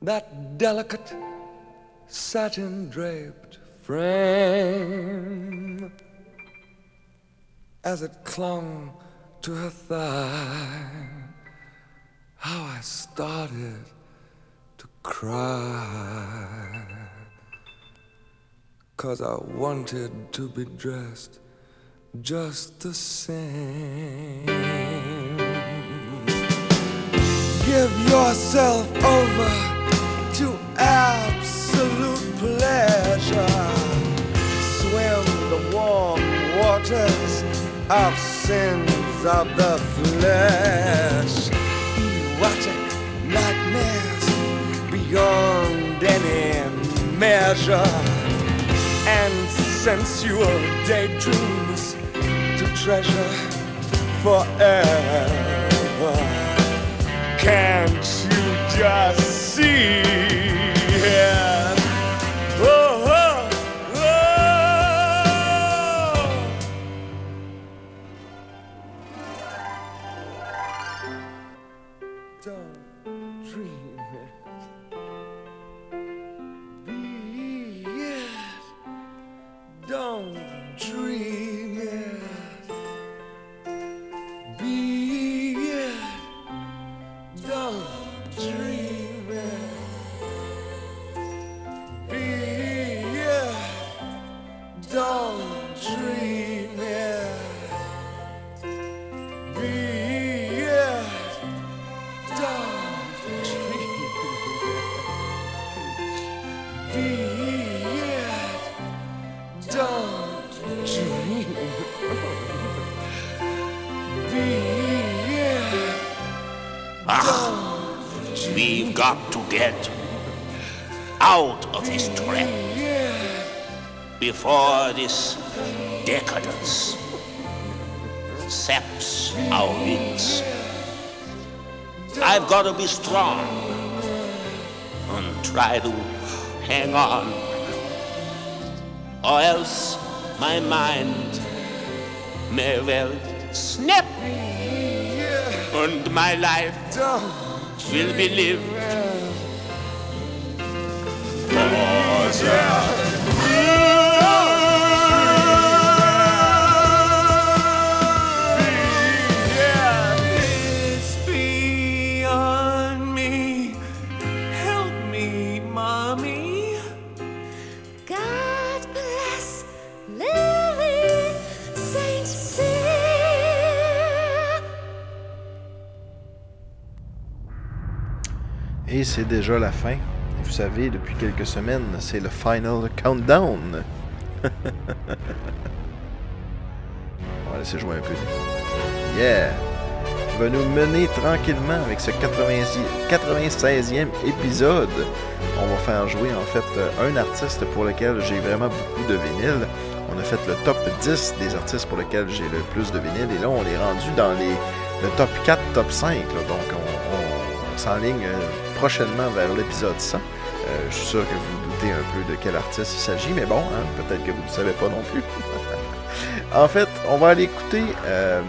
That delicate satin draped frame as it clung to her thigh. How I started to cry. Cause I wanted to be dressed just the same. Give yourself over to absolute pleasure. Swim the warm waters of sins of the flesh. Erotic nightmares beyond any measure. And sensual daydreams to treasure forever. Can't you just see it? Oh, oh, oh. Don't dream it. Be it. Don't dream get out of this trap before this decadence saps our wings. I've got to be strong and try to hang on, or else my mind may well snap and my life will be lived c'est déjà la fin. Vous savez, depuis quelques semaines, c'est le final countdown. On va laisser jouer un peu. Yeah! Qui va nous mener tranquillement avec ce 80 96e épisode. On va faire jouer en fait euh, un artiste pour lequel j'ai vraiment beaucoup de vinyles. On a fait le top 10 des artistes pour lesquels j'ai le plus de vinyles. Et là, on est rendu dans les, le top 4, top 5. là. Donc, on, on- on s'enligne euh, prochainement vers l'épisode 100. Euh, je suis sûr que vous doutez un peu de quel artiste il s'agit, mais bon, hein, peut-être que vous ne le savez pas non plus. en fait, on va aller écouter euh,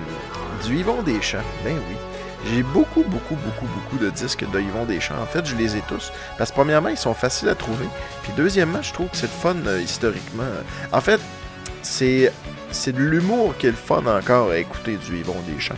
du Yvon Deschamps. Ben oui. J'ai beaucoup, beaucoup, beaucoup, beaucoup de disques de Yvon Deschamps. En fait, je les ai tous. Parce que premièrement, ils sont faciles à trouver. Puis deuxièmement, je trouve que c'est le fun historiquement. En fait, c'est c'est de l'humour qui est le fun encore à écouter du Yvon Deschamps.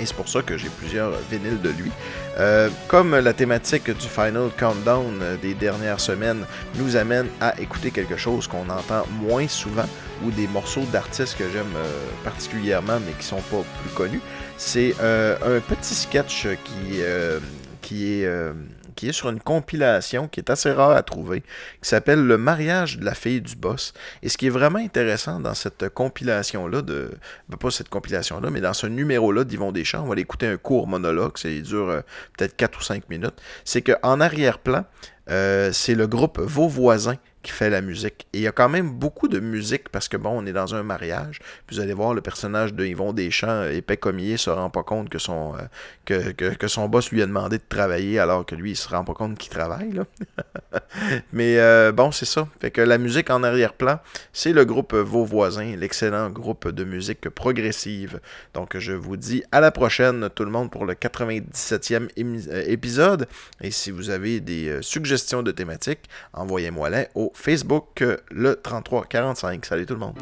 Et c'est pour ça que j'ai plusieurs vinyles de lui. Euh, comme la thématique du Final Countdown euh, des dernières semaines nous amène à écouter quelque chose qu'on entend moins souvent ou des morceaux d'artistes que j'aime euh, particulièrement mais qui sont pas plus connus, c'est euh, un petit sketch qui, qui est... qui est sur une compilation qui est assez rare à trouver, qui s'appelle Le mariage de la fille du boss. Et ce qui est vraiment intéressant dans cette compilation-là, de ben, pas cette compilation-là, mais dans ce numéro-là d'Yvon Deschamps, on va aller écouter un court monologue, ça dure euh, peut-être 4 ou 5 minutes, c'est qu'en arrière-plan, euh, c'est le groupe Vos voisins qui fait la musique. Et il y a quand même beaucoup de musique parce que bon, on est dans un mariage. Puis vous allez voir le personnage de Yvon Deschamps, euh, épais commier, se rend pas compte que son euh, que, son boss lui a demandé de travailler alors que lui il se rend pas compte qu'il travaille. Mais bon, c'est ça. Fait que la musique en arrière-plan, c'est le groupe Vos voisins, l'excellent groupe de musique progressive. Donc je vous dis à la prochaine tout le monde pour le 97e émi- euh, épisode. Et si vous avez des euh, de thématiques, envoyez-moi-les au Facebook euh, le 3345. Salut tout le monde.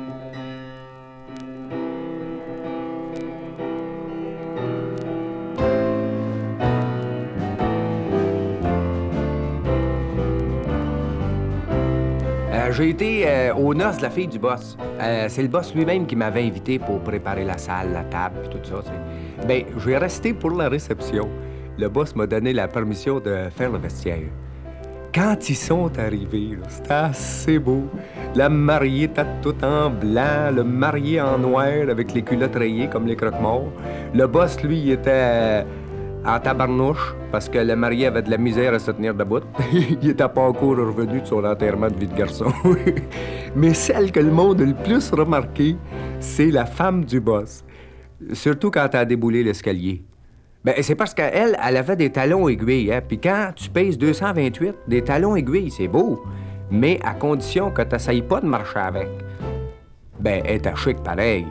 Euh, J'ai été euh, aux noces de la fille du boss. Euh, c'est le boss lui-même qui m'avait invité pour préparer la salle, la table et tout ça. tu sais. Ben, j'ai resté pour la réception. Le boss m'a donné la permission de faire le vestiaire. Quand ils sont arrivés, c'était assez beau. La mariée était tout en blanc, le marié en noir avec les culottes rayées comme les croque-morts. Le boss, lui, était en tabarnouche parce que le marié avait de la misère à se tenir debout. il était pas encore revenu de son enterrement de vie de garçon. Mais celle que le monde a le plus remarqué, c'est la femme du boss. Surtout quand elle a déboulé l'escalier. Ben, c'est parce qu'elle, elle avait des talons aiguilles. Hein? Puis quand tu pèses 228, des talons aiguilles, c'est beau. Mais à condition que tu pas de marcher avec. Ben, elle était chic pareil.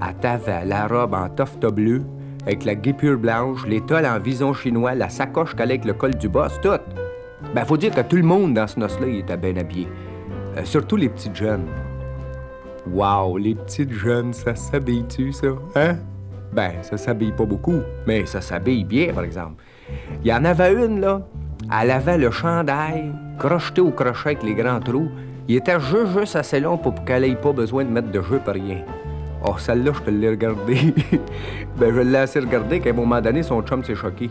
Elle t'avait la robe en toffetas bleu, avec la guipure blanche, l'étole en vison chinois, la sacoche collée avec le col du boss, tout. Ben, faut dire que tout le monde dans ce noce-là, était bien habillé. Euh, surtout les petites jeunes. Wow, les petites jeunes, ça s'habille-tu, ça? Hein? Ben, ça s'habille pas beaucoup, mais ça s'habille bien, par exemple. Il y en avait une, là. Elle avait le chandail crocheté au crochet avec les grands trous. Il était juste, juste assez long pour qu'elle ait pas besoin de mettre de jeu pour rien. Oh, celle-là, je te l'ai regardée. ben, je l'ai assez regardée qu'à un moment donné, son chum s'est choqué.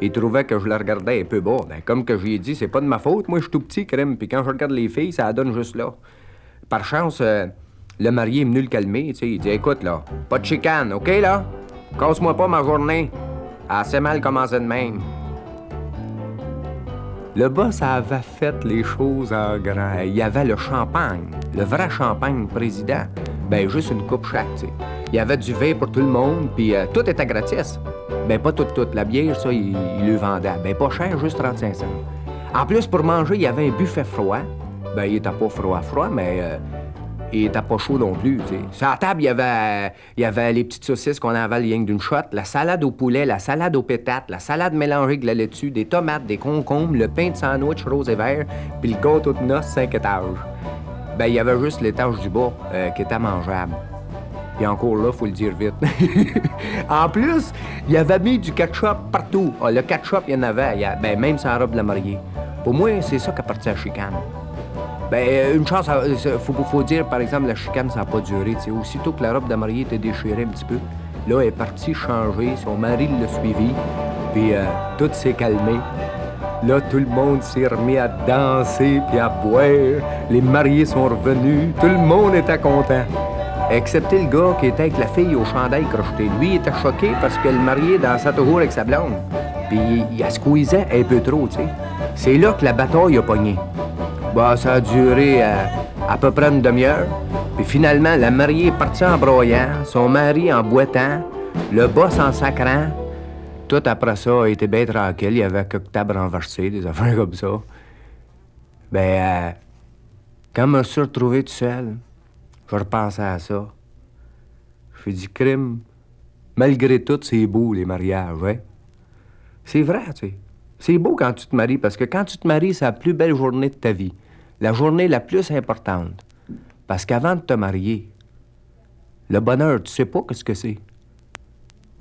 Il trouvait que je la regardais un peu bas. Ben, comme que je lui ai dit, c'est pas de ma faute. Moi, je suis tout petit, crème. Puis quand je regarde les filles, ça la donne juste là. Par chance, euh, le marié est venu le calmer. tu sais. Il dit Écoute, là, pas de chicane, OK, là? Casse-moi pas ma journée. Assez mal commencé de même. Le boss avait fait les choses en grand. Il y avait le champagne, le vrai champagne président. Ben, juste une coupe chaque. Il y avait du vin pour tout le monde, puis euh, tout était gratis. Ben, pas tout, tout. La bière, ça, il, il le vendait. Ben, pas cher, juste 35 cents. En plus, pour manger, il y avait un buffet froid. Ben, il était pas froid, froid, mais euh, il était pas chaud non plus. Sur la table, il y avait, il y avait les petites saucisses qu'on avait rien d'une shot, la salade au poulet, la salade aux pétates, la salade mélangée avec de la laitue, des tomates, des concombres, le pain de sandwich rose et vert, puis le gâteau de noces 5 étages. Ben, il y avait juste l'étage du bas euh, qui était mangeable. Puis encore là, faut le dire vite. en plus, il avait mis du ketchup partout. Ah, le ketchup, il y en avait. ben, même sans robe de la mariée. Pour moi, c'est ça qui appartient à chicane. Ben, une chance, euh, faut, faut dire, par exemple, la chicane, ça n'a pas duré. tu sais. Aussitôt que la robe de mariée était déchirée un petit peu, là, elle est partie changer. Son mari l'a suivi. Puis euh, tout s'est calmé. Là, tout le monde s'est remis à danser puis à boire. Les mariés sont revenus. Tout le monde était content. Excepté le gars qui était avec la fille au chandail crocheté. Lui, il était choqué parce que le marié dansait toujours avec sa blonde. Puis il, la squeezait un peu trop. C'est là que la bataille a pogné. Bah, ça a duré euh, à peu près une demi-heure. Puis finalement, la mariée est partie en broyant, son mari en boitant, le boss en sacrant. Tout après ça a été bien tranquille. Il y avait quelques tables renversées, des affaires comme ça. Ben, euh, quand je me suis retrouvé tout seul, je repensais à ça. Je me dit, crime, malgré tout, c'est beau, les mariages, ouais. C'est vrai, tu sais. C'est beau quand tu te maries, parce que quand tu te maries, c'est la plus belle journée de ta vie. La journée la plus importante. Parce qu'avant de te marier, le bonheur, tu sais pas qu'est-ce que c'est.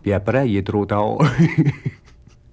Puis après, il est trop tard.